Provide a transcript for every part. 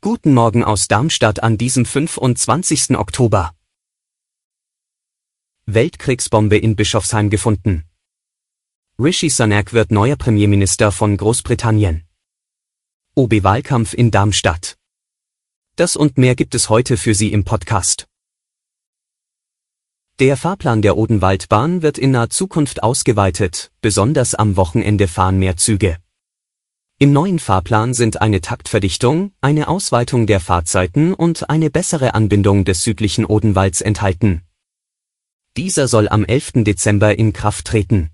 Guten Morgen aus Darmstadt an diesem 25. Oktober. Weltkriegsbombe in Bischofsheim gefunden. Rishi Sunak wird neuer Premierminister von Großbritannien. OB-Wahlkampf in Darmstadt. Das und mehr gibt es heute für Sie im Podcast. Der Fahrplan der Odenwaldbahn wird in naher Zukunft ausgeweitet, besonders am Wochenende fahren mehr Züge. Im neuen Fahrplan sind eine Taktverdichtung, eine Ausweitung der Fahrzeiten und eine bessere Anbindung des südlichen Odenwalds enthalten. Dieser soll am 11. Dezember in Kraft treten.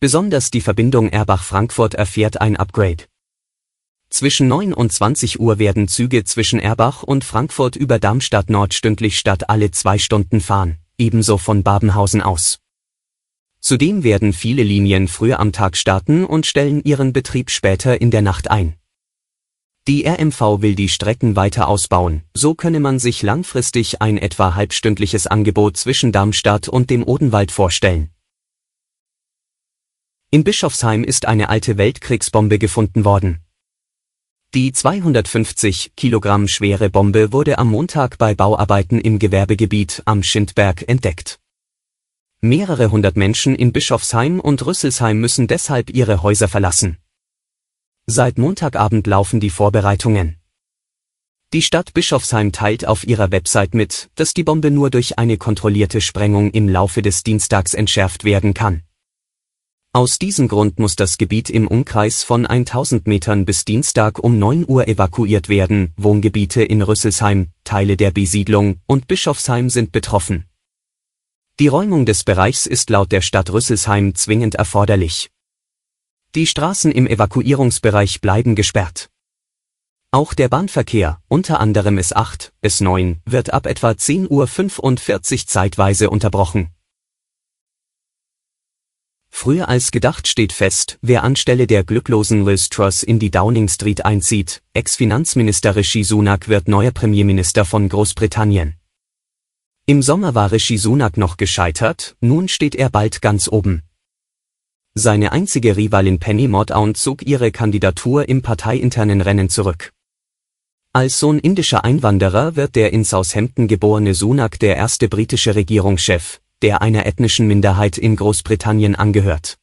Besonders die Verbindung Erbach-Frankfurt erfährt ein Upgrade. Zwischen 9 und 20 Uhr werden Züge zwischen Erbach und Frankfurt über Darmstadt Nord stündlich statt alle zwei Stunden fahren ebenso von Babenhausen aus. Zudem werden viele Linien früher am Tag starten und stellen ihren Betrieb später in der Nacht ein. Die RMV will die Strecken weiter ausbauen, so könne man sich langfristig ein etwa halbstündliches Angebot zwischen Darmstadt und dem Odenwald vorstellen. In Bischofsheim ist eine alte Weltkriegsbombe gefunden worden. Die 250 Kilogramm schwere Bombe wurde am Montag bei Bauarbeiten im Gewerbegebiet am Schindberg entdeckt. Mehrere hundert Menschen in Bischofsheim und Rüsselsheim müssen deshalb ihre Häuser verlassen. Seit Montagabend laufen die Vorbereitungen. Die Stadt Bischofsheim teilt auf ihrer Website mit, dass die Bombe nur durch eine kontrollierte Sprengung im Laufe des Dienstags entschärft werden kann. Aus diesem Grund muss das Gebiet im Umkreis von 1000 Metern bis Dienstag um 9 Uhr evakuiert werden. Wohngebiete in Rüsselsheim, Teile der Besiedlung und Bischofsheim sind betroffen. Die Räumung des Bereichs ist laut der Stadt Rüsselsheim zwingend erforderlich. Die Straßen im Evakuierungsbereich bleiben gesperrt. Auch der Bahnverkehr, unter anderem S8, S9, wird ab etwa 10.45 Uhr zeitweise unterbrochen. Früher als gedacht steht fest, wer anstelle der glücklosen Liz Truss in die Downing Street einzieht. Ex-Finanzminister Rishi Sunak wird neuer Premierminister von Großbritannien. Im Sommer war Rishi Sunak noch gescheitert, nun steht er bald ganz oben. Seine einzige Rivalin Penny Mordaunt zog ihre Kandidatur im parteiinternen Rennen zurück. Als Sohn indischer Einwanderer wird der in Southampton geborene Sunak der erste britische Regierungschef, der einer ethnischen Minderheit in Großbritannien angehört.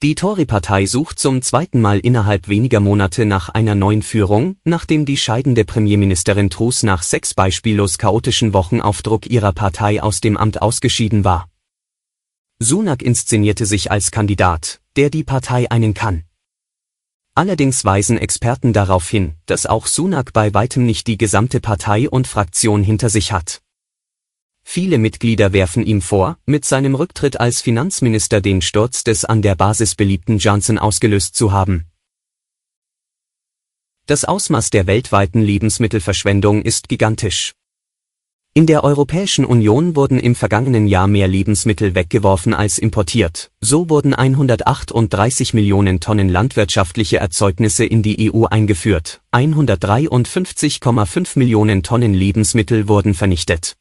Die Tory-Partei sucht zum zweiten Mal innerhalb weniger Monate nach einer neuen Führung, nachdem die scheidende Premierministerin Truss nach sechs beispiellos chaotischen Wochen auf Druck ihrer Partei aus dem Amt ausgeschieden war. Sunak inszenierte sich als Kandidat, der die Partei einen kann. Allerdings weisen Experten darauf hin, dass auch Sunak bei weitem nicht die gesamte Partei und Fraktion hinter sich hat. Viele Mitglieder werfen ihm vor, mit seinem Rücktritt als Finanzminister den Sturz des an der Basis beliebten Johnson ausgelöst zu haben. Das Ausmaß der weltweiten Lebensmittelverschwendung ist gigantisch. In der Europäischen Union wurden im vergangenen Jahr mehr Lebensmittel weggeworfen als importiert, so wurden 138 Millionen Tonnen landwirtschaftliche Erzeugnisse in die EU eingeführt, 153,5 Millionen Tonnen Lebensmittel wurden vernichtet.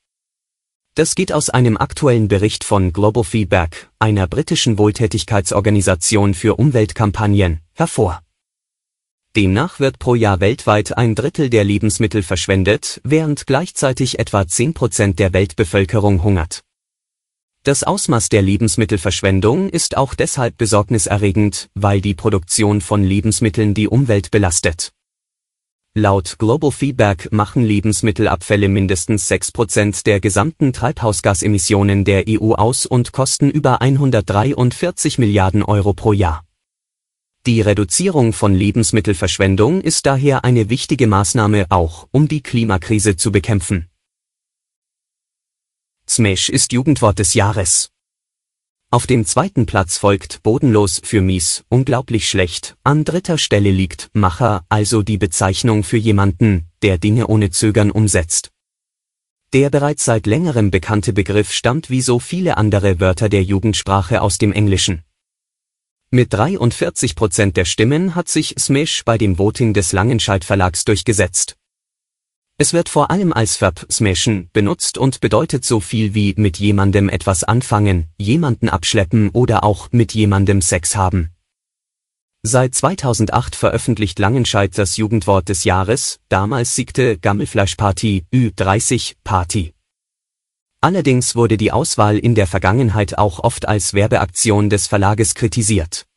Das geht aus einem aktuellen Bericht von Global Feedback, einer britischen Wohltätigkeitsorganisation für Umweltkampagnen, hervor. Demnach wird pro Jahr weltweit ein Drittel der Lebensmittel verschwendet, während gleichzeitig etwa 10 Prozent der Weltbevölkerung hungert. Das Ausmaß der Lebensmittelverschwendung ist auch deshalb besorgniserregend, weil die Produktion von Lebensmitteln die Umwelt belastet. Laut Global Feedback machen Lebensmittelabfälle mindestens 6% der gesamten Treibhausgasemissionen der EU aus und kosten über 143 Milliarden Euro pro Jahr. Die Reduzierung von Lebensmittelverschwendung ist daher eine wichtige Maßnahme auch, um die Klimakrise zu bekämpfen. Smash ist Jugendwort des Jahres. Auf dem zweiten Platz folgt Bodenlos für mies, unglaublich schlecht. An dritter Stelle liegt Macher, also die Bezeichnung für jemanden, der Dinge ohne Zögern umsetzt. Der bereits seit längerem bekannte Begriff stammt wie so viele andere Wörter der Jugendsprache aus dem Englischen. Mit 43 Prozent der Stimmen hat sich Smash bei dem Voting des Langenscheidt Verlags durchgesetzt. Es wird vor allem als Verb smashen benutzt und bedeutet so viel wie mit jemandem etwas anfangen, jemanden abschleppen oder auch mit jemandem Sex haben. Seit 2008 veröffentlicht Langenscheidt das Jugendwort des Jahres, damals siegte Gammelfleischparty, Ü30, Party. Allerdings wurde die Auswahl in der Vergangenheit auch oft als Werbeaktion des Verlages kritisiert.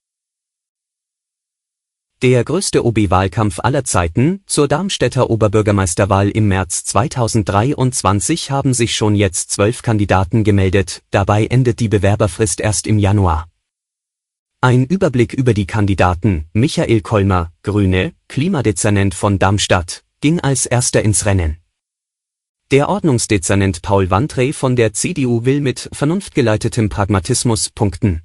Der größte OB-Wahlkampf aller Zeiten, zur Darmstädter Oberbürgermeisterwahl im März 2023 haben sich schon jetzt zwölf Kandidaten gemeldet, dabei endet die Bewerberfrist erst im Januar. Ein Überblick über die Kandidaten, Michael Kolmer, Grüne, Klimadezernent von Darmstadt, ging als erster ins Rennen. Der Ordnungsdezernent Paul Wandrey von der CDU will mit vernunftgeleitetem Pragmatismus punkten.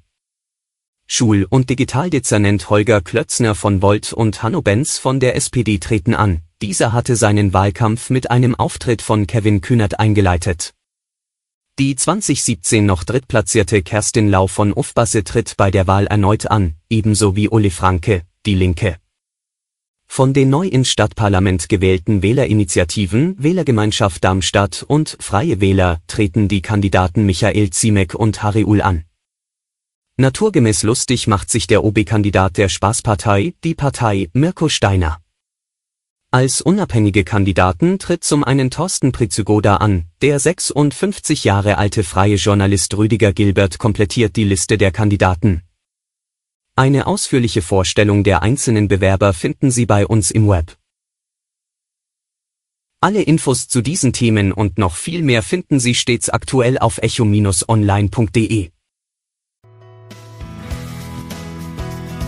Schul- und Digitaldezernent Holger Klötzner von Volt und Hanno Benz von der SPD treten an. Dieser hatte seinen Wahlkampf mit einem Auftritt von Kevin Kühnert eingeleitet. Die 2017 noch drittplatzierte Kerstin Lau von Ufbasse tritt bei der Wahl erneut an, ebenso wie Uli Franke, die Linke. Von den neu ins Stadtparlament gewählten Wählerinitiativen Wählergemeinschaft Darmstadt und Freie Wähler treten die Kandidaten Michael Ziemek und Harry Uhl an. Naturgemäß lustig macht sich der OB-Kandidat der Spaßpartei, die Partei, Mirko Steiner. Als unabhängige Kandidaten tritt zum einen Thorsten Prizygoda an, der 56 Jahre alte freie Journalist Rüdiger Gilbert komplettiert die Liste der Kandidaten. Eine ausführliche Vorstellung der einzelnen Bewerber finden Sie bei uns im Web. Alle Infos zu diesen Themen und noch viel mehr finden Sie stets aktuell auf echo-online.de.